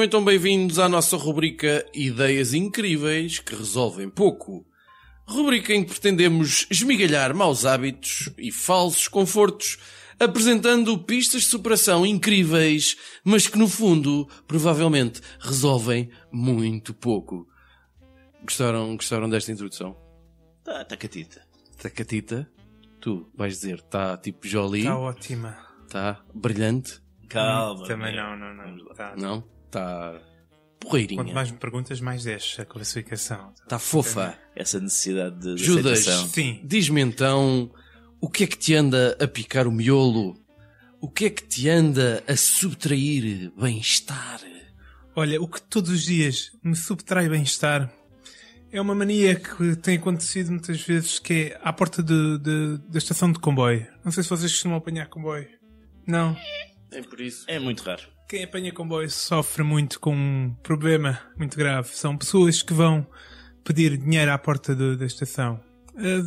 Sejam então bem-vindos à nossa rubrica Ideias Incríveis que Resolvem Pouco. Rubrica em que pretendemos esmigalhar maus hábitos e falsos confortos, apresentando pistas de superação incríveis, mas que no fundo provavelmente resolvem muito pouco. Gostaram, gostaram desta introdução? Tá, tá catita. Tacatita? Tu vais dizer, está tipo Jolie? Está ótima. Está brilhante? Calma. Também meu. não, não, não. Tá. Não? Está Quanto porreirinha? mais me perguntas, mais desce a classificação. Está fofa? Essa necessidade de, de Judas, diz-me então o que é que te anda a picar o miolo? O que é que te anda a subtrair bem-estar? Olha, o que todos os dias me subtrai bem-estar é uma mania que tem acontecido muitas vezes que é à porta de, de- da estação de comboio. Não sei se vocês costumam apanhar comboio. Não. É por isso. É muito raro. Quem apanha comboio sofre muito com um problema muito grave. São pessoas que vão pedir dinheiro à porta do- da estação. Eh,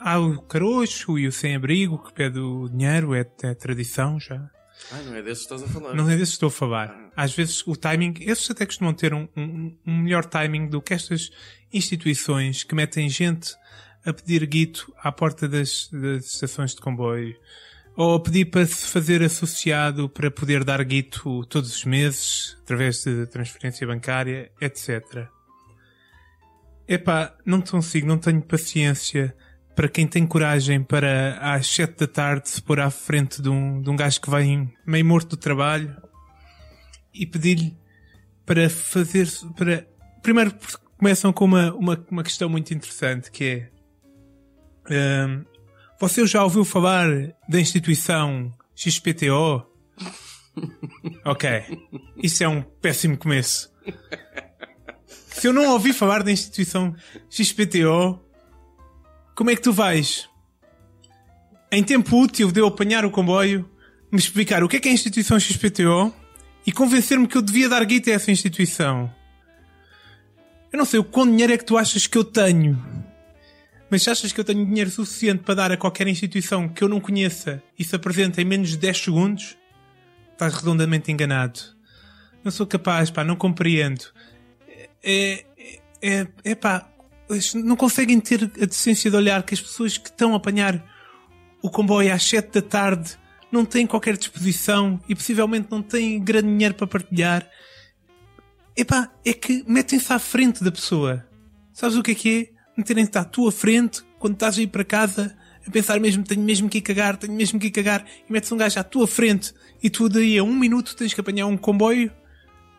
há o caroço e o sem-abrigo que pede o dinheiro, é, é tradição já. Ah, não é desse que estás a falar. Não é desses que estou a falar. Às vezes o timing, esses até costumam ter um, um- um melhor timing do que estas instituições que metem gente a pedir guito à porta das, das estações de comboio. Ou pedir para se fazer associado para poder dar guito todos os meses, através de transferência bancária, etc. Epá, não consigo, não tenho paciência para quem tem coragem para às 7 da tarde se pôr à frente de um, de um gajo que vem meio morto do trabalho e pedir-lhe para fazer. para Primeiro começam com uma, uma, uma questão muito interessante que é. hum, você já ouviu falar da instituição XPTO? ok. Isso é um péssimo começo. Se eu não ouvi falar da instituição XPTO, como é que tu vais? Em tempo útil de eu apanhar o comboio, me explicar o que é que é a instituição XPTO e convencer-me que eu devia dar guita a essa instituição. Eu não sei o quão dinheiro é que tu achas que eu tenho. Mas achas que eu tenho dinheiro suficiente para dar a qualquer instituição que eu não conheça e se apresenta em menos de 10 segundos, estás redondamente enganado. Não sou capaz, pá, não compreendo. É, é, é, é pá, não conseguem ter a decência de olhar que as pessoas que estão a apanhar o comboio às 7 da tarde não têm qualquer disposição e possivelmente não têm grande dinheiro para partilhar. Epá, é que metem-se à frente da pessoa. Sabes o que é que é? Meterem-se à tua frente quando estás a ir para casa a pensar mesmo, tenho mesmo que ir cagar, tenho mesmo que ir cagar e metes um gajo à tua frente e tu daí a um minuto tens que apanhar um comboio.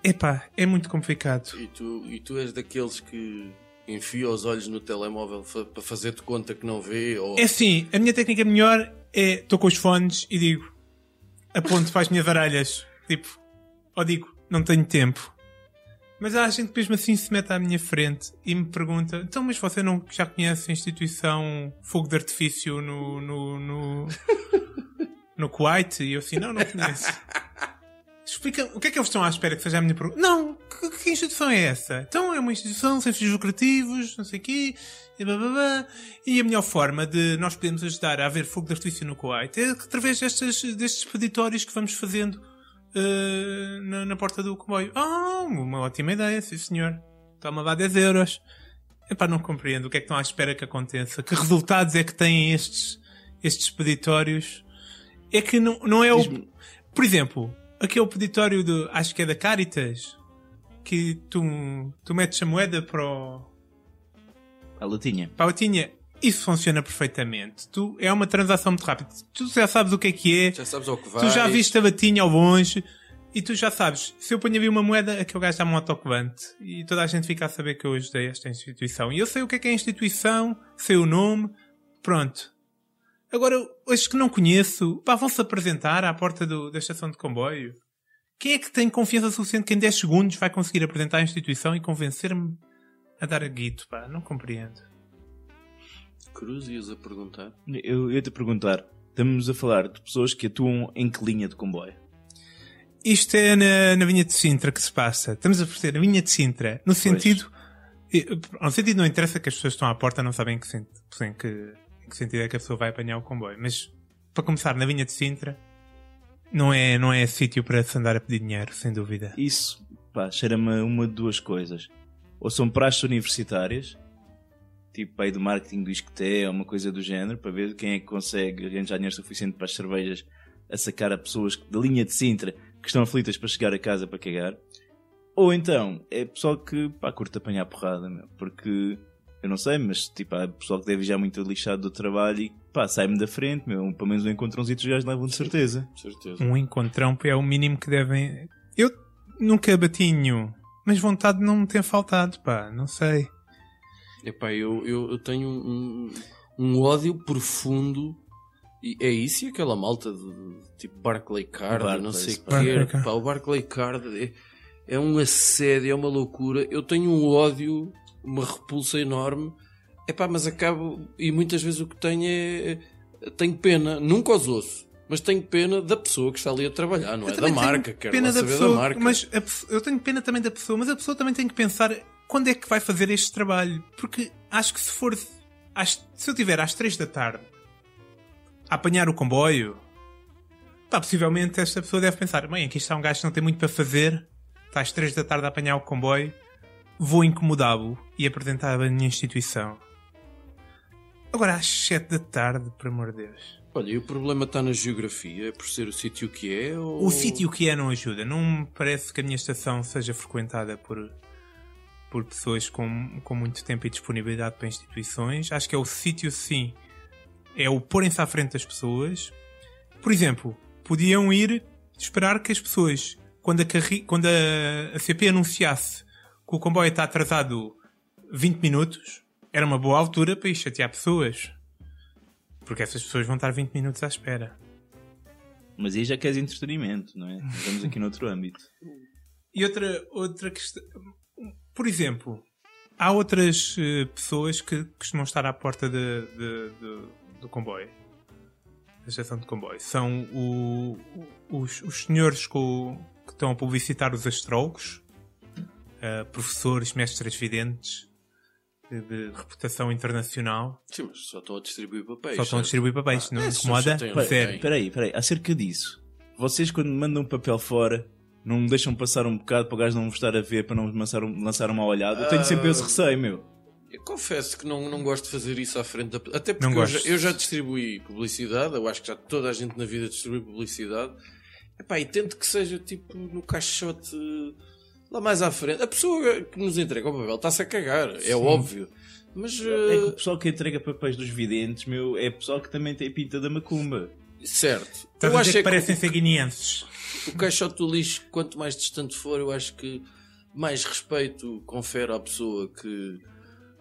Epá, é muito complicado. E tu, e tu és daqueles que enfia os olhos no telemóvel para fazer-te conta que não vê? Ou... É assim, a minha técnica melhor é estou com os fones e digo aponto para as minhas orelhas, tipo, ou digo, não tenho tempo. Mas há gente que mesmo assim se mete à minha frente e me pergunta, então mas você não já conhece a instituição Fogo de Artifício no, no, no, no Kuwait? E eu assim, não, não conheço. Explica, o que é que eles estão à espera que seja a minha pergunta? Não, que, que instituição é essa? Então é uma instituição sem fins lucrativos, não sei o quê, e, blá, blá, blá. e a melhor forma de nós podermos ajudar a haver fogo de artifício no Kuwait é através destes, destes expeditórios que vamos fazendo eh, na, na porta do comboio. Ah, uma ótima ideia, sim senhor. Toma lá 10 euros. Epá, não compreendo o que é que estão à espera que aconteça. Que resultados é que têm estes, estes expeditórios? É que não, não é o. Por exemplo, aquele peditório do. Acho que é da Caritas. Que tu, tu metes a moeda para o. A latinha. para a latinha. Isso funciona perfeitamente. Tu, é uma transação muito rápida. Tu já sabes o que é que é. Já sabes ao que vais. Tu já viste a latinha ao longe. E tu já sabes, se eu ponho ali uma moeda, aquele gajo dá-me um autocolante. E toda a gente fica a saber que eu ajudei esta instituição. E eu sei o que é que é a instituição, sei o nome, pronto. Agora, os que não conheço, pá, vão-se apresentar à porta do- da estação de comboio. Quem é que tem confiança suficiente que em 10 segundos vai conseguir apresentar a instituição e convencer-me a dar a guito, pá? Não compreendo. Cruz ias a perguntar. Eu ia te perguntar, estamos a falar de pessoas que atuam em que linha de comboio? Isto é na, na vinha de Sintra que se passa. Estamos a perceber, na vinha de Sintra. No sentido E, No sentido não interessa que as pessoas estão à porta não sabem em que, em que, em que sentido é que a pessoa vai apanhar o comboio. Mas, para começar, na vinha de Sintra, não é, não é sítio para se andar a pedir dinheiro, sem dúvida. Isso, pá, cheira-me a uma de duas coisas. Ou são praxes universitárias, tipo aí do marketing do Isqueté ou uma coisa do género, para ver quem é que consegue arranjar dinheiro suficiente para as cervejas a sacar a pessoas da linha de Sintra que estão aflitas para chegar a casa para cagar. Ou então, é pessoal que, pá, curte apanhar porrada, meu, porque eu não sei, mas tipo, há pessoal que deve já muito lixado do trabalho e pá, sai-me da frente, meu, pelo menos um encontrãozinho os gajos levam de certeza. Certeza. Um encontrão é o mínimo que devem. Eu nunca bati em nenhum, mas vontade não me tem faltado, pá, não sei. Epá, eu, eu, eu tenho um, um ódio profundo. E é isso e aquela malta de, de tipo Barclay Card, Barclays, não sei o quê. Pá, o Barclay Card é, é um assédio, é uma loucura. Eu tenho um ódio, uma repulsa enorme. Epá, mas acabo. E muitas vezes o que tenho é. é- Tenho pena, nunca os ouço. Mas tenho pena da pessoa que está ali a trabalhar, não Eu é da marca, quero pena da saber pessoa, da marca. Mas a eu tenho pena também da pessoa, mas a pessoa também tem que pensar quando é que vai fazer este trabalho. Porque acho que se for. às- se eu tiver às 3 da tarde a apanhar o comboio, pá, possivelmente esta pessoa deve pensar: bem, aqui está um gajo que não tem muito para fazer, está às 3 da tarde a apanhar o comboio, vou incomodá-lo e apresentar a minha instituição. Agora às 7 da tarde, por amor de Deus. Olha, e o problema está na geografia, por ser o sítio que é? Ou... O sítio que é não ajuda. Não me parece que a minha estação seja frequentada por, por pessoas com, com muito tempo e disponibilidade para instituições. Acho que é o sítio, sim. É o porem-se à frente das pessoas. Por exemplo, podiam ir esperar que as pessoas, quando a, carri- quando a, a CP anunciasse que o comboio está atrasado 20 minutos, era uma boa altura para ir chatear pessoas. Porque essas pessoas vão estar 20 minutos à espera. Mas aí já queres entretenimento, não é? Estamos aqui noutro âmbito. E outra, outra questão. Por exemplo, há outras eh, pessoas que costumam estar à porta de- de- de- do comboio. Da estação de comboio. São o- os, os senhores com- que estão a publicitar os astrólogos, eh, professores, mestres videntes de, de reputação internacional. Sim, mas só estão a distribuir papéis. Só estão a distribuir papéis. Ah, não esses incomoda? só têm- Pá, Sério. Espera aí, espera aí. Acerca disso, vocês quando mandam um papel fora, não me deixam passar um bocado para o gajo não me estar a ver, para não me lançar, um- lançar uma olhada? Eu tenho sempre esse receio, meu. Eu confesso que não, não gosto de fazer isso à frente da. Até porque Não eu já, eu já distribuí publicidade, eu acho que já toda a gente na vida distribui publicidade. Epá, e tento que seja tipo no caixote lá mais à frente. A pessoa que nos entrega o papel está-se a cagar, é óbvio. Mas É que o eh, pessoal que entrega papéis dos videntes, meu, é pessoal que também tem pinta da macumba. certo. Estás eu a dizer é que parecem que ser guineenses. O, caixote do lixo, quanto mais distante for, eu acho que mais respeito confere à pessoa que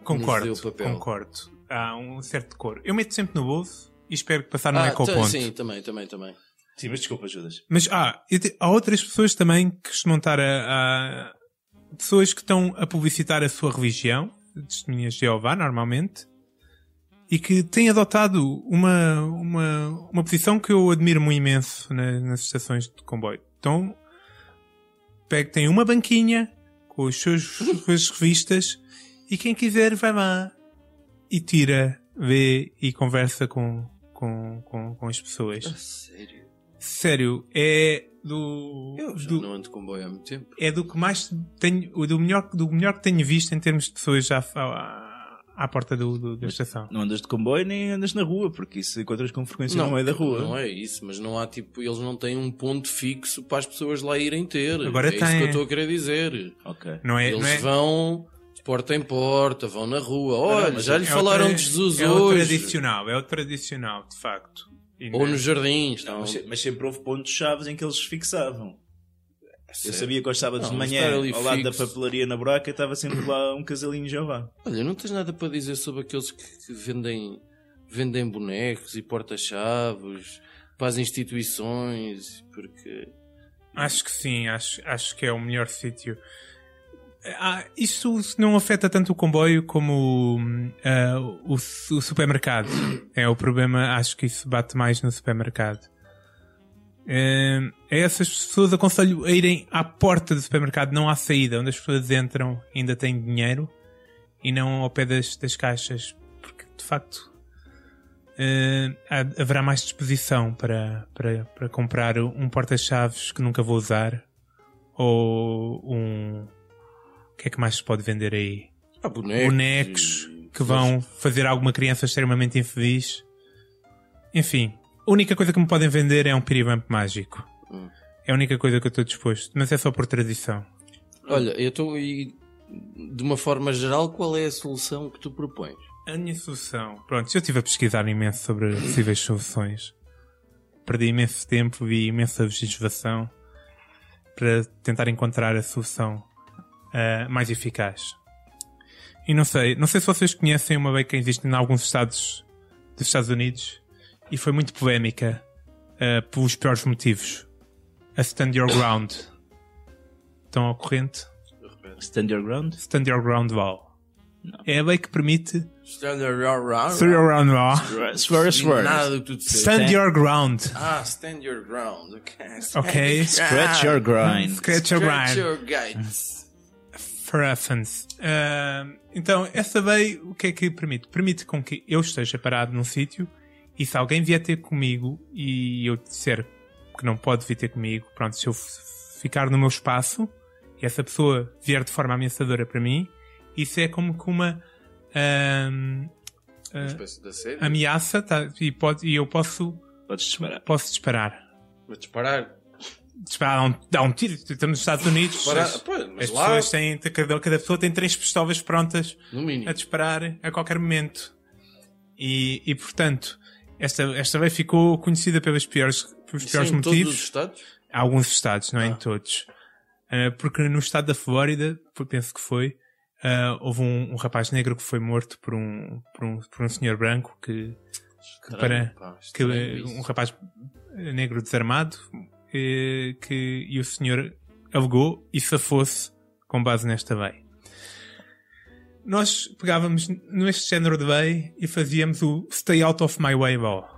Concordo, nos deu o papel. concordo. Há um certo decoro. Eu meto sempre no bolso e espero que passar não é Ah, com o tá, ponto. sim, também, também, também. Sim, mas desculpa, Judas. Mas ah, te- há outras pessoas também que costumam estar a, a- pessoas que estão a publicitar a sua religião, testemunhas de Jeová, normalmente, e que têm adotado uma, uma, uma posição que eu admiro muito imenso na- nas estações de comboio. Então, pega, tem uma banquinha com os seus, as suas revistas e quem quiser vai lá e tira, vê e conversa com, com, com, com as pessoas. sério? Sério, é do. Eu já do- não ando de comboio há muito tempo. é do que mais tenho. Do melhor, do melhor que tenho visto em termos de pessoas já à, à porta do, do- da estação. Não andas de comboio nem andas na rua, porque isso encontras com frequência no meio da rua. Não é isso, mas não há tipo, eles não têm um ponto fixo para as pessoas lá irem ter. Agora é isso tem. que eu estou a querer dizer. Ok. Não é? eles não é vão de porta em porta, vão na rua. Olha, mas já lhe é falaram outra- de Jesus é o hoje. tradicional, é o tradicional, de facto. E Ou não- nos jardins. Não, Não, mas, se- mas sempre houve pontos chaves em que eles se fixavam. Eu Sério? sabia que aos sábados Não, de manhã, ao lado da fixo. papelaria na buraca, estava sempre lá um casalinho de Jeová. Olha, não tens nada para dizer sobre aqueles que, que vendem, vendem bonecos e porta-chaves para as instituições, porque Acho que sim, acho, acho que é o melhor sítio. Ah, isso não afeta tanto o comboio como ah, o, o supermercado. É o problema, acho que isso bate mais no supermercado. É, a essas pessoas aconselho a irem à porta do supermercado, não à saída, onde as pessoas entram e ainda têm dinheiro e não ao pé das, das caixas, porque de facto há- haverá mais disposição para, para, para comprar um porta-chaves que nunca vou usar ou um. O que é que mais se pode vender aí? Há bonecos. bonecos e- que vão fazer alguma criança extremamente infeliz. Enfim, a única coisa que me podem vender é um piribamp mágico. Hum. É a única coisa que eu estou disposto, mas é só por tradição. Olha, eu estou e de uma forma geral, qual é a solução que tu propões? A minha solução. Pronto, eu estive a pesquisar imenso sobre possíveis soluções. Perdi imenso tempo, vi imensa legislação para tentar encontrar a solução ah, mais eficaz. E não sei, não sei se vocês conhecem uma lei que existe em alguns estados dos Estados Unidos e foi muito polémica ah, pelos piores motivos. A Stand Your Ground. Estão ao corrente? Stand your ground? Stand Your Ground Law. Não. É a lei que permite Stand your ground. Stand Your Ground Law. Swear, swear. Nada do que tu disseste. Stand your ground. Ah, stand your ground. Ok. Ok. Scratch your grind. Scratch your Scratch grind. your guides. For reference. Ah, então, essa lei, o que é que permite? Permite com que eu esteja parado num sítio e se alguém vier ter comigo e eu disser que não pode vir ter comigo, pronto, se eu ficar no meu espaço e essa pessoa vier de forma ameaçadora para mim, isso é como que uma Uma espécie de ameaça tá, e, pode, e eu posso, Podes disparar. posso disparar. Mas disparar. Disparar, dá um, dá um tiro. Estamos nos Estados Unidos. disparar. as- mas As lá, pessoas têm, cada, cada pessoa tem três pistolas prontas no mínimo. a disparar a qualquer momento. E, e portanto, esta, esta lei ficou conhecida pelos piores, pelos Isso piores em todos motivos. os estados? Há alguns estados, não é Ah. em todos. Ah, porque no estado da Flórida, penso que foi, ah, houve um, um rapaz negro que foi morto por um, por um, por um senhor branco que, que para, Pá, que estranho isso. um rapaz negro desarmado eh, que, e o senhor alegou e safou-se com base nesta lei. Nós pegávamos neste género de lei e fazíamos o Stay Out of My Way Law,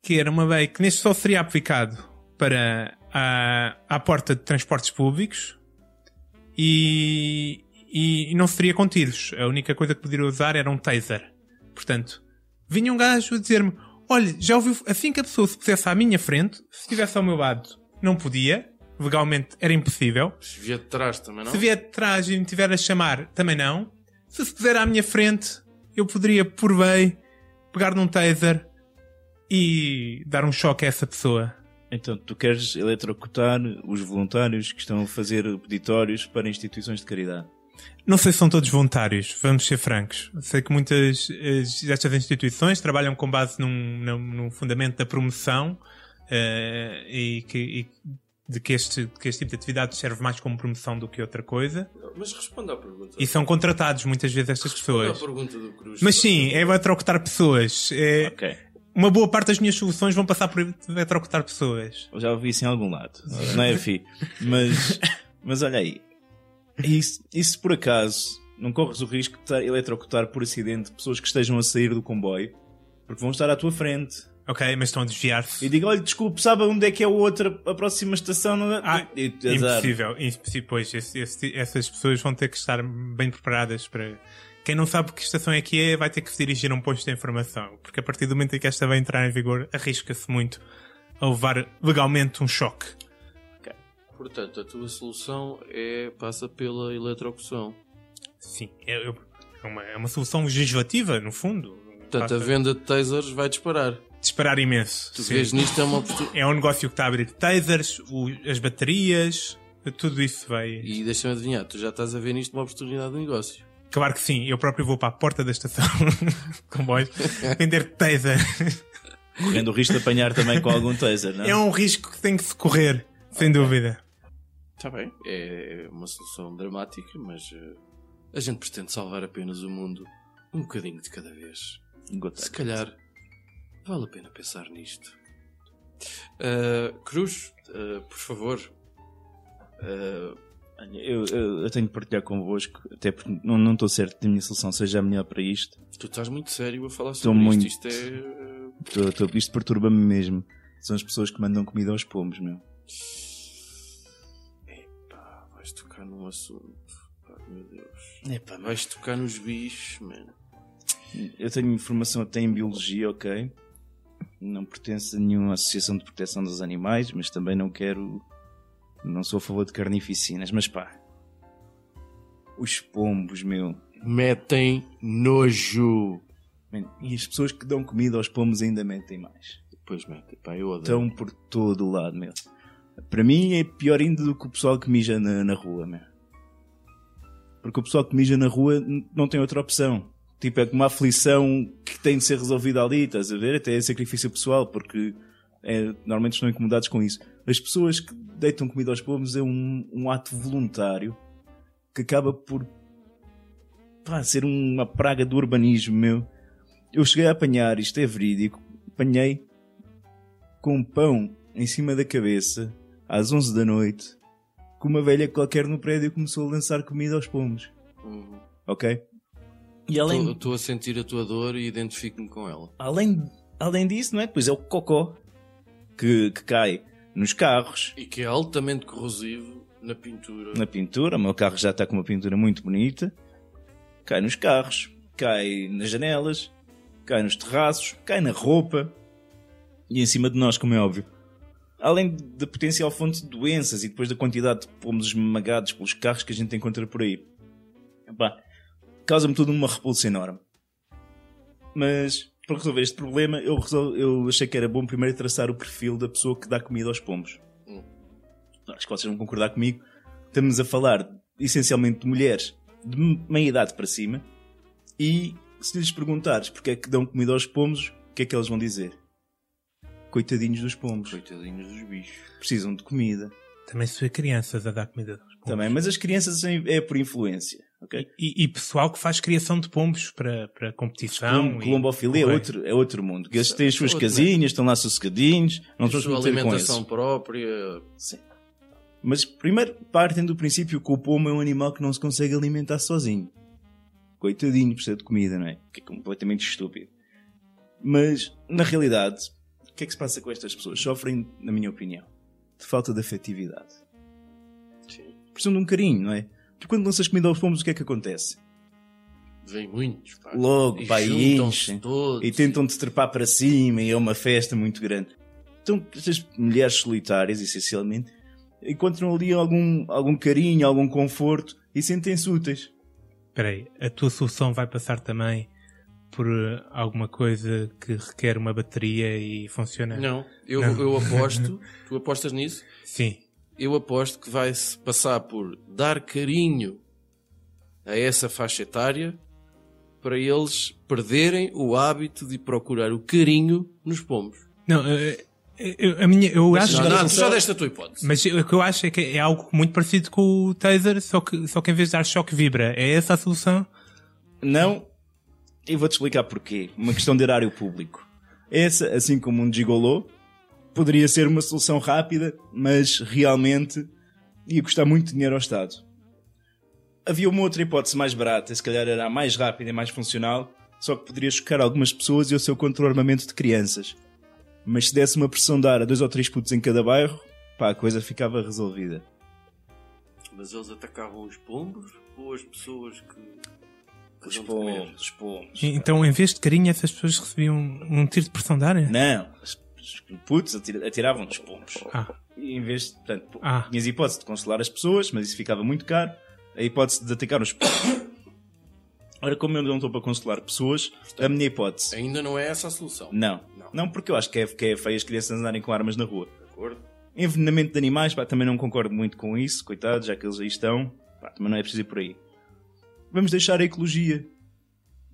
que era uma lei que neste só seria aplicado para a, à porta de transportes públicos e, e, e não seria com tiros. A única coisa que poderia usar era um taser. Portanto, vinha um gajo a dizer-me: Olha, já ouviu? Assim que a pessoa se pusesse à minha frente, se estivesse ao meu lado, não podia. Legalmente era impossível. Se vier de trás também não? Se vier de trás e me tiver a chamar, também não. Se se puser à minha frente, eu poderia, por bem, pegar num taser e dar um choque a essa pessoa. Então, tu queres eletrocutar os voluntários que estão a fazer peditórios para instituições de caridade. Não sei se são todos voluntários, vamos ser francos. Sei que muitas eh, destas instituições trabalham com base num, num, fundamento da promoção eh, e, que, e de que este, que este tipo de atividade serve mais como promoção do que outra coisa. Mas responda à pergunta. E são contratados muitas vezes estas Responda à pessoas. pergunta do Cruz. Mas sim, é eletrocutar pessoas. É, Ok. uma boa parte das minhas soluções vão passar por eletrocutar pessoas. Eu já ouvi isso em algum lado. Não é, fi? Mas, mas olha aí. E se, se por acaso não corres o risco de eletrocutar por acidente pessoas que estejam a sair do comboio, porque vão estar à tua frente. Ok, mas estão a desviar-se. E digo, olha, desculpe, sabe onde é que é a outra, a próxima estação? Não é? Ah, E- e-. Impossível, impossível. Pois, esse- esse- essas pessoas vão ter que estar bem preparadas para. Quem não sabe que estação é que é, vai ter que se dirigir a um posto de informação. Porque a partir do momento em que esta vai entrar em vigor, arrisca-se muito a levar legalmente um choque. Portanto, a tua solução é passa pela eletrocução. Sim, é, é uma, é uma solução legislativa, no fundo. Portanto, a Basta venda de tasers vai disparar. Disparar imenso. Tu sim. vês nisto é uma oportunidade. É um negócio que está a abrir tasers, o- as baterias, tudo isso vai. E deixa-me adivinhar, tu já estás a ver nisto uma oportunidade de negócio. Claro que sim, eu próprio vou para a porta da estação comboio vender taser. Correndo o risco de apanhar também com algum taser, não? É um risco que tem que se correr, sem dúvida. Está bem. É uma solução dramática, mas eh, a gente pretende salvar apenas o mundo um bocadinho de cada vez. Gota. Se calhar vale a pena pensar nisto. Ah, Cruz, ah, por favor. Olha, Eu, eu, eu tenho de partilhar convosco, até porque não não estou certo que a minha solução seja a melhor para isto. tu estás muito sério a falar Estou sobre muito. isto. Isto é. Estou- estou- isto perturba-me mesmo. São as pessoas que mandam comida aos pomos, meu. Epá, vais tocar num assunto pá, Meu Deus. Epá, Vais tocar nos bichos, mano. eu tenho informação até em biologia, ok? Não pertenço a nenhuma associação de proteção dos animais, mas também não quero. Não sou a favor de carnificinas, mas pá. Os pombos, meu. Metem nojo. Man, E as pessoas que dão comida aos pombos ainda metem mais. Pois metem, pá, eu odeio. Estão por todo o lado, meu. Para mim é pior ainda do que o pessoal que mija na, na rua, meu. Porque o pessoal que mija na rua não tem outra opção. Tipo, é como uma aflição que tem de ser resolvida ali, estás a ver? Até é sacrifício pessoal, porque é, normalmente estão incomodados com isso. As pessoas que deitam comida aos pombos é um, um ato voluntário que acaba por pá, ser uma praga do urbanismo, meu. Eu cheguei a apanhar, isto é verídico, apanhei com um pão em cima da cabeça, às 11 da noite, que uma velha qualquer no prédio começou a lançar comida aos pomos. Uhum. Ok? E além, Estou a sentir a tua dor e identifico-me com ela. além, além disso, não é? Depois é o cocó que, que cai nos carros, E que é altamente corrosivo na pintura. na pintura. O meu carro já está com uma pintura muito bonita. Cai nos carros, cai nas janelas, cai nos terraços, cai na roupa e em cima de nós, como é óbvio. Além da potencial fonte de doenças e depois da quantidade de pomos esmagados pelos carros que a gente encontra por aí. Epá, causa-me tudo uma repulsa enorme. Mas, para resolver este problema, eu, resol- eu achei que era bom primeiro traçar o perfil da pessoa que dá comida aos pombos. Hum. Acho que vocês vão concordar comigo. Estamos a falar essencialmente de mulheres de meia idade para cima. E se lhes perguntares porque é que dão comida aos pombos, o que é que eles vão dizer? Coitadinhos dos pombos. Coitadinhos dos bichos. Precisam de comida. Também se vê crianças a dar comida aos pombos. Também, mas as crianças é por influência. Ok? E, e pessoal que faz criação de pombos para, para competição. E- Colombofilia é outro, é outro mundo. Eles têm as suas Outro, casinhas, estão lá sossegadinhos, não A estão a alimentação própria. Sim. Mas primeiro partem do princípio que o pombo é um animal que não se consegue alimentar sozinho. Coitadinho, precisa de comida, não é? Que é completamente estúpido. Mas, na realidade, o que é que se passa com estas pessoas? Sofrem, na minha opinião, de falta de afetividade. Sim. Precisam de um carinho, não é? Tu quando lanças comida aos pombos, o que é que acontece? Vem muitos, pá. Logo, e pá, e enchem. todos. e tentam-te trepar para cima e é uma festa muito grande. Então, estas mulheres solitárias, essencialmente, encontram ali algum, algum carinho, algum conforto e sentem-se úteis. Espera aí, a tua solução vai passar também por eh, alguma coisa que requer uma bateria e funciona? Não, eu, Não. eu aposto, tu apostas nisso? Sim. Eu aposto que vai-se passar por dar carinho a essa faixa etária para eles perderem o hábito de procurar o carinho nos pombos. Não, eh, eu, a minha, eu acho Não, não, tu solução- já deste a tua hipótese. Mas o que eu acho é que é algo muito parecido com o taser, só que, só que em vez de dar choque vibra. É essa a solução? Não, e vou-te explicar porquê. Uma questão de erário público. Essa, assim como um gigolô, poderia ser uma solução rápida, mas realmente ia custar muito dinheiro ao Estado. Havia uma outra hipótese mais barata, se calhar era a mais rápida e mais funcional, só que poderia chocar algumas pessoas e o seu contra-armamento de crianças. Mas se desse uma pressão de ar a dois ou três putos em cada bairro, pá, a coisa ficava resolvida. Mas eles atacavam os pombos ou as pessoas que. que Os pombos, os pombos. Então, em vez de carinho, essas pessoas recebiam um tiro de pressão de ar? Não, os putos atira- atiravam dos pombos. Ah, E em vez de, portanto, Ah. tinhas a hipótese de consolar as pessoas, mas isso ficava muito caro. A hipótese de atacar os pombos. Ora, como eu não estou para consolar pessoas, a minha hipótese. Ainda não é essa a solução. Não. Não. Não, porque eu acho que é, que é feio as crianças andarem com armas na rua. De acordo? Envenenamento de animais, pá, também não concordo muito com isso, coitados, já que eles aí estão. Pá, também não é preciso ir por aí. Vamos deixar a ecologia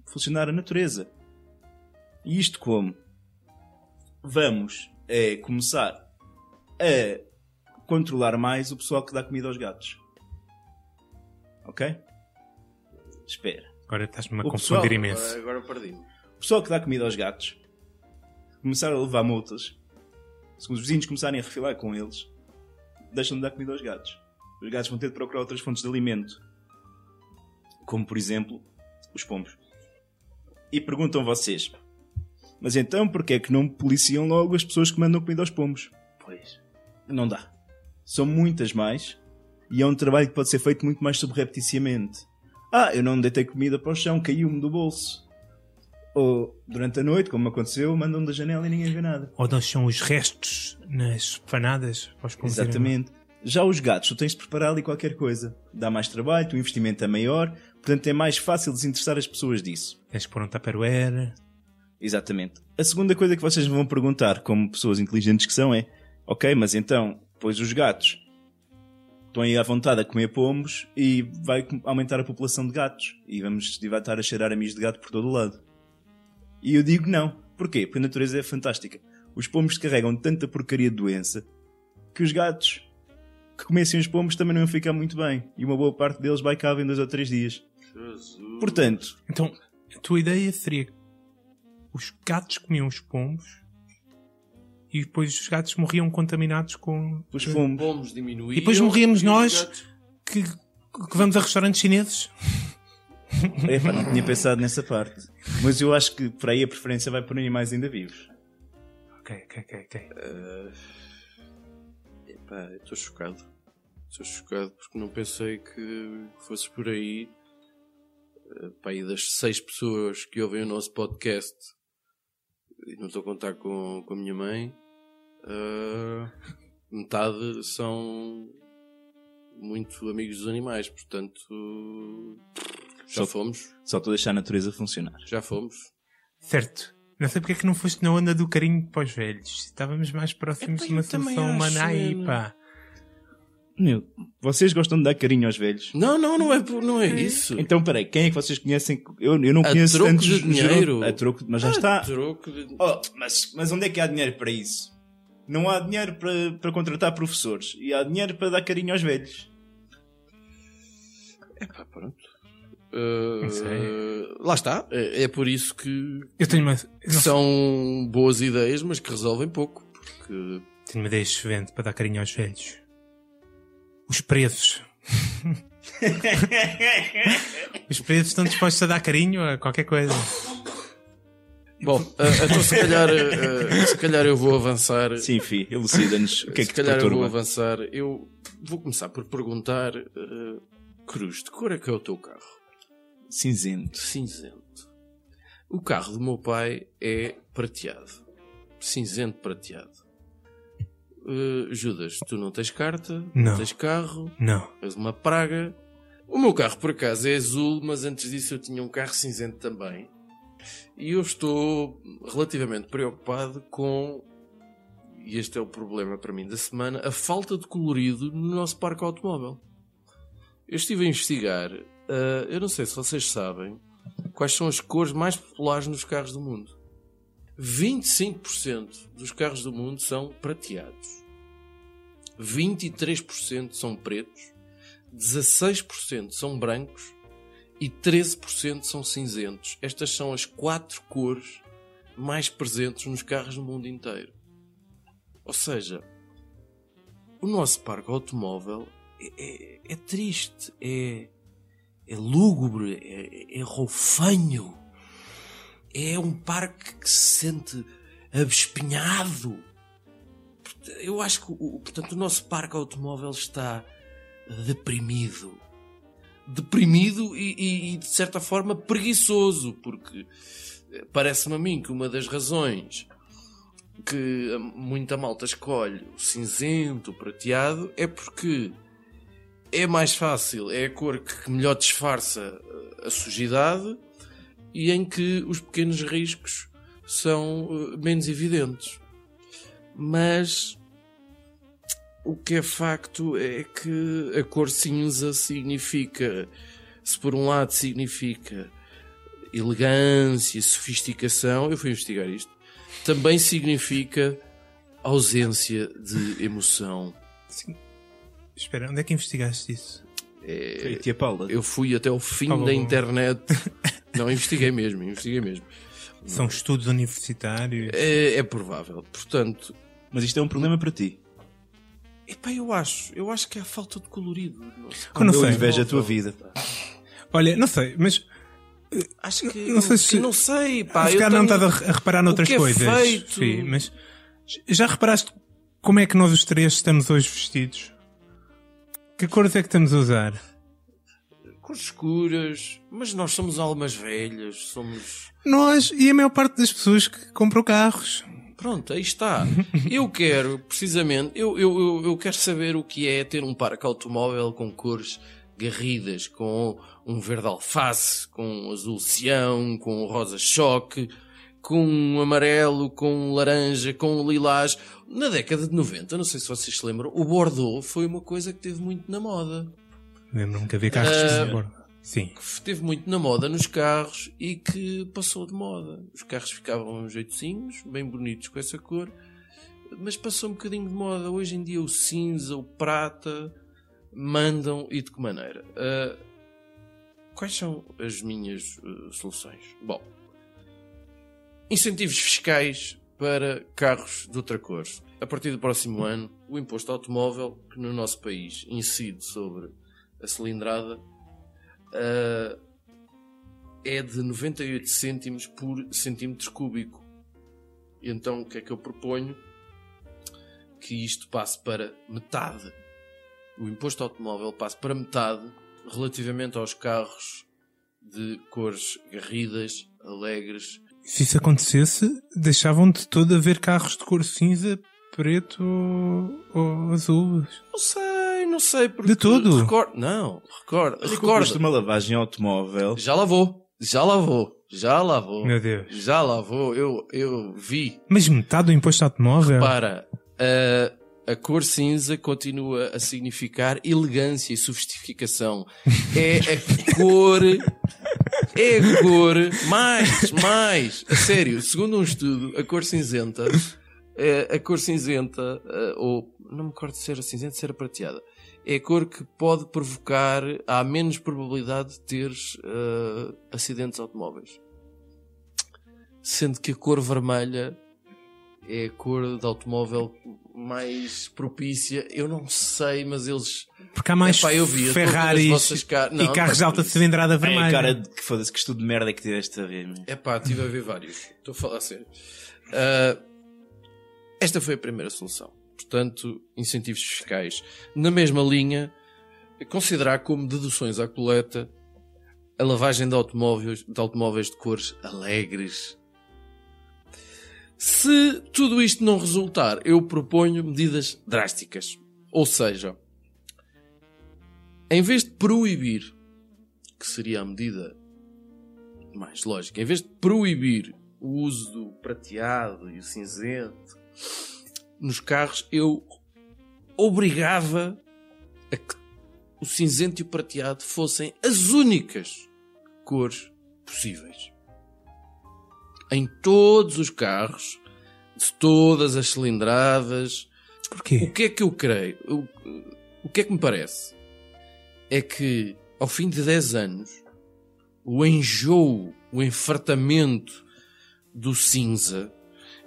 funcionar a natureza. E isto como? Vamos é, começar a controlar mais o pessoal que dá comida aos gatos. Ok? Espera. agora estás-me a O confundir pessoal, imenso. Agora, perdi-me. O pessoal que dá comida aos gatos começar a levar multas. Se os vizinhos começarem a refilar com eles, deixam de dar comida aos gatos. Os gatos vão ter de procurar outras fontes de alimento. Como, por exemplo, os pombos. E perguntam vocês: Mas então porquê é que não policiam logo as pessoas que mandam comida aos pombos? Pois, não dá. São muitas mais E é um trabalho que pode ser feito muito mais subrepticiamente. Ah, eu não deitei comida para o chão, caiu-me do bolso. Ou, durante a noite, como aconteceu, mandam da janela e ninguém vê nada. Ou deixam os restos nas panadas para os Exatamente. Já os gatos, tu tens de preparar ali qualquer coisa. Dá mais trabalho, o investimento é maior, portanto é mais fácil desinteressar as pessoas disso. Tens que pôr um tupperware. Exatamente. A segunda coisa que vocês me vão perguntar, como pessoas inteligentes que são, é: Ok, mas então, pois os gatos estão aí à vontade a comer pomos e vai aumentar a população de gatos. E vamos vai estar a cheirar a mijo de gato por todo o lado. E eu digo não. Porquê? Porque a natureza é fantástica. Os pomos carregam tanta porcaria de doença que os gatos que comessem os pomos também não iam ficar muito bem. E uma boa parte deles vai cá em dois ou três dias. Portanto, Então, a tua ideia seria os gatos comiam os pombos e depois os gatos morriam contaminados com. os pomos. Pomos diminuíam. E depois morríamos e nós. gatos- Que, que vamos a restaurantes chineses? Epá, não tinha pensado nessa parte. Mas eu acho que por aí a preferência vai por animais ainda vivos. Ok, ok, ok, ok. Epá, eu estou chocado. Estou chocado porque não pensei que fosses por aí. Eh, Pá, e das seis pessoas que ouvem o nosso podcast, não estou a contar com, com a minha mãe, eh, metade são muito amigos dos animais, portanto já Só- fomos, Só estou a deixar a natureza funcionar. já fomos. Certo. Não sei porque é que não foste na onda do carinho para os velhos. Estávamos mais próximos de uma solução humana aí, pá. Meu, vocês gostam de dar carinho aos velhos? Não, não, não é, por- não é isso. Então, peraí, quem é que vocês conhecem? Eu, eu não A conheço troco tantos de dinheiro? A troco, mas já Ah, está. troco de- Oh, mas, mas onde é que há dinheiro para isso? Não há dinheiro para, para contratar professores e há dinheiro para dar carinho aos velhos. Epá, pronto. Uh, Não sei. lá está. É, é por isso que, Eu tenho uma, que são boas ideias, mas que resolvem pouco. Porque tenho uma ideia excelente para dar carinho aos velhos. Os presos. Os presos estão dispostos a dar carinho a qualquer coisa. Bom, uh, então se calhar, uh, se calhar eu vou avançar. Sim, fi, elucida-nos o que é se que te calhar eu vou avançar. Eu vou começar por perguntar, uh, Cruz, de cor é que é o teu carro? Cinzento. Cinzento. O carro do meu pai é prateado. Cinzento prateado. Uh, Judas, tu não tens carta, Não. tens carro, Não. és uma praga. O meu carro, por acaso, é azul, mas antes disso eu tinha um carro cinzento também. E eu estou relativamente preocupado com, e este é o problema para mim da semana, a falta de colorido no nosso parque automóvel. Eu estive a investigar, ah, eu não sei se vocês sabem, quais são as cores mais populares nos carros do mundo. 25% dos carros do mundo são prateados. 23% são pretos, 16% são brancos e 13% são cinzentos. Estas são as quatro cores mais presentes nos carros do mundo inteiro. Ou seja, o nosso parque automóvel é, é- é triste, é, é lúgubre, é, é roufanho. É um parque que se sente abespinhado. Eu acho que o, portanto, o nosso parque automóvel está deprimido. Deprimido e, e- e, de certa forma preguiçoso, porque eh, parece-me a mim que uma das razões que muita malta escolhe o cinzento, o prateado, é porque é mais fácil, é a cor que melhor disfarça eh, a sujidade e em que os pequenos riscos são eh, menos evidentes. Mas o que é facto é que a cor cinza significa, se por um lado significa elegância, sofisticação, eu fui investigar isto, também significa ausência de emoção. Sim. Espera, onde é que investigaste isso? Foi a tia Paula. Eu fui até ao fim da internet. Não, investiguei mesmo, investiguei mesmo. São estudos universitários. É, é provável. Portanto, Mas isto é um problema para ti. epá, eu acho, eu acho que é a falta de colorido. Eu não Eu sei. invejo a tua vida. Olha, não sei, mas Acho que Não sei se- não sei, pá. se calhar não tenho- estás a, reparar noutras que é coisas. feito- Sim, mas já reparaste como é que nós os três estamos hoje vestidos? Que cores é que estamos a usar? Cores escuras, mas nós somos almas velhas, somos. Nós e a maior parte das pessoas que compram carros. Pronto, aí está. Eu quero, precisamente, eu, eu, eu, eu quero saber o que é ter um parque automóvel com cores garridas, com um verde alface, com um azul cião, com um rosa choque, com um amarelo, com um laranja, um lilás. Na década de 90, não sei se vocês se lembram, o Bordeaux foi uma coisa que teve muito na moda. Lembro-me que havia carros Ah, de Bordeaux. Sim. Que esteve muito na moda nos carros e que passou de moda. Os carros ficavam jeitozinhos, bem bonitos com essa cor, mas passou um bocadinho de moda. Hoje em dia o cinza, o prata mandam e de que maneira? Ah, quais são as minhas ah, soluções? Bom, incentivos fiscais para carros de outra cor. A partir do próximo ano, o imposto automóvel, que no nosso país incide sobre a cilindrada, ah, é de 98 cêntimos por centímetro cúbico. E então o que é que eu proponho? Que isto passe para metade. O imposto automóvel passe para metade relativamente aos carros de cores garridas, alegres. Se isso acontecesse, deixavam de todo haver carros de cor cinza, preto ou, ou azul. Não sei, não sei porque De tudo? Recordo, não, recordo. custo de uma lavagem automóvel. Já lavou, já lavou, já lavou. Meu Deus. Já lavou, eu, eu vi. Mas metade do imposto automóvel? Para, a, a cor cinza continua a significar elegância e sofisticação. É a cor. É a cor mais, mais. A sério, segundo um estudo, a cor cinzenta. é a cor cinzenta, eh, ou não me recordo se era cinzenta, se era prateada. É a cor que pode provocar, há menos probabilidade de teres eh, acidentes automóveis. Sendo que a cor vermelha é a cor de automóvel mais propícia. Eu não sei, mas eles. Porque há mais Epá, eu vi, Ferraris vossas car- Não, e carros de alta cilindrada vermelha. cara, de- que foda-se, que estudo de merda é que tiveste a ver. É pá, estive a ver vários. Estou a falar a sério. Ah, esta foi a primeira solução. Portanto, incentivos fiscais. Na mesma linha, considerar como deduções à coleta a lavagem de automóveis de, automóveis de cores alegres. Se tudo isto não resultar, eu proponho medidas drásticas. Ou seja, em vez de proibir, que seria a medida mais lógica, em vez de proibir o uso do prateado e o cinzento nos carros, eu obrigava a que o cinzento e o prateado fossem as únicas cores possíveis. Em todos os carros, de todas as cilindradas, o Porquê? que é que eu creio? O, o que é que me parece? É que ao fim de 10 anos, o enjoo, o enfartamento do cinza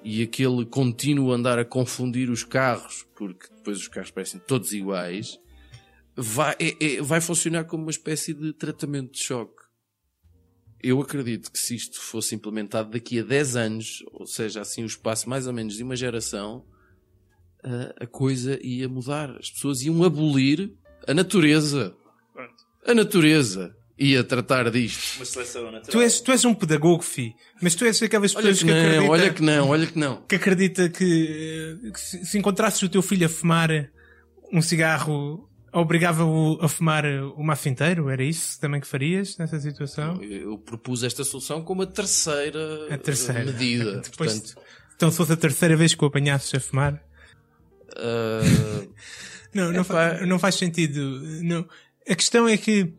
e aquele contínuo andar a confundir os carros, porque depois os carros parecem todos iguais, vai, é- é- vai funcionar como uma espécie de tratamento de choque. Eu acredito que se isto fosse implementado daqui a 10 anos, ou seja, assim o espaço mais ou menos de uma geração, a- a coisa ia mudar. As pessoas iam abolir a natureza. A natureza ia tratar disto. Uma seleção natural. Tu és, tu és um pedagogo, fi. Mas tu és aquelas Olha pessoas que que, não, acreditam, olha que não, olha que não. que acredita que, eh, que se, se encontrasses o teu filho a fumar um cigarro, obrigava-o a fumar o maço inteiro? Era isso também que farias nessa situação? Eu propus esta solução como a terceira, A terceira. medida. Depois- Portanto, Então se fosse a terceira vez que o apanhasses a fumar? ah, Não, não, fa- não faz sentido. Não. A questão é que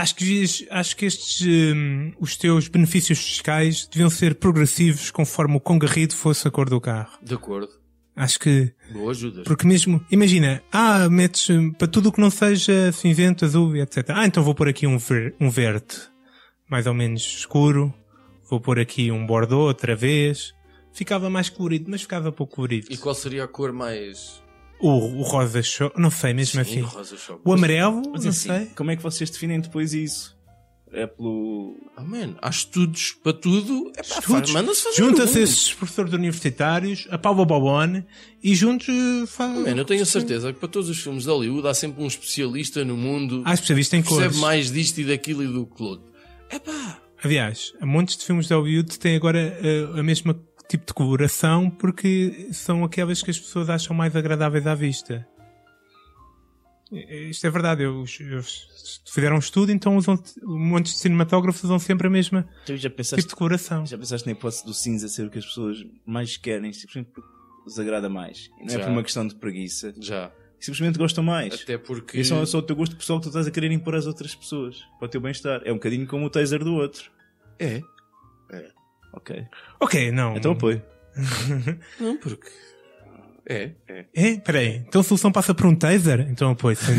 acho que, acho que estes, hum, os teus benefícios fiscais deviam ser progressivos conforme o quão garrido fosse a cor do carro. de acordo. Acho que, Boa ajuda. porque mesmo, imagina, ah, metes hum, para tudo o que não seja cinzento, azul e etc. Ah, então vou pôr aqui um, ver, um verde, mais ou menos escuro. Vou pôr aqui um bordeaux outra vez. Ficava mais colorido, mas ficava pouco colorido. E qual seria a cor mais. O, o rosa show, não sei, mesmo Sim, assim. rosa choque. O amarelo, Mas não assim, sei. como é que vocês definem depois isso? É pelo. Ah, man, há estudos para tudo. É pá, Estudos. manda-se fazer. Junta-se um. esses professores universitários, a Paula Bobone, e juntos eh, faz. Man, eu tenho a certeza que para todos os filmes de Hollywood há sempre um especialista no mundo Há especialistas em que percebe cores. mais disto e daquilo e do que outro. É pá, Aliás, há montes de filmes de Hollywood têm agora eh, a mesma tipo de coloração porque são aquelas que as pessoas acham mais agradáveis à vista. Isto é verdade, eles, eles fizeram um estudo, então usam, um monte de cinematógrafos usam sempre a mesma pensaste, tipo de coloração. já pensaste na hipótese do cinza ser o que as pessoas mais querem, simplesmente porque os agrada mais. Não é Já. por uma questão de preguiça. já. Simplesmente gostam mais. Até porque. E só, só o teu gosto pessoal que tu estás a querer impor às outras pessoas. Para o teu bem-estar. É um bocadinho como o taser do outro. É. Ok. Ok, não. Então apoio. Não, porque. É, é. É? Peraí. Então a solução passa por um taser? Então apoio. sem.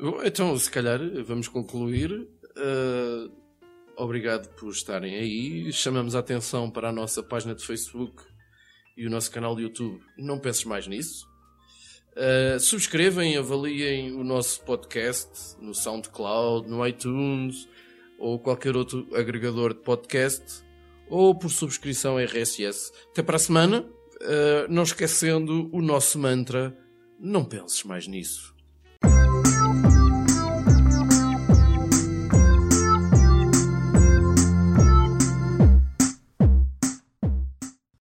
Bom, Então, se calhar, vamos concluir. Uh, obrigado por estarem aí. Chamamos a atenção para a nossa página de Facebook e o nosso canal de YouTube. Não penses mais nisso. Uh, subscrevem, avaliem o nosso podcast no SoundCloud, no iTunes ou qualquer outro agregador de podcast ou por subscrição RSS. Até para a semana. Uh, não esquecendo o nosso mantra: não penses mais nisso.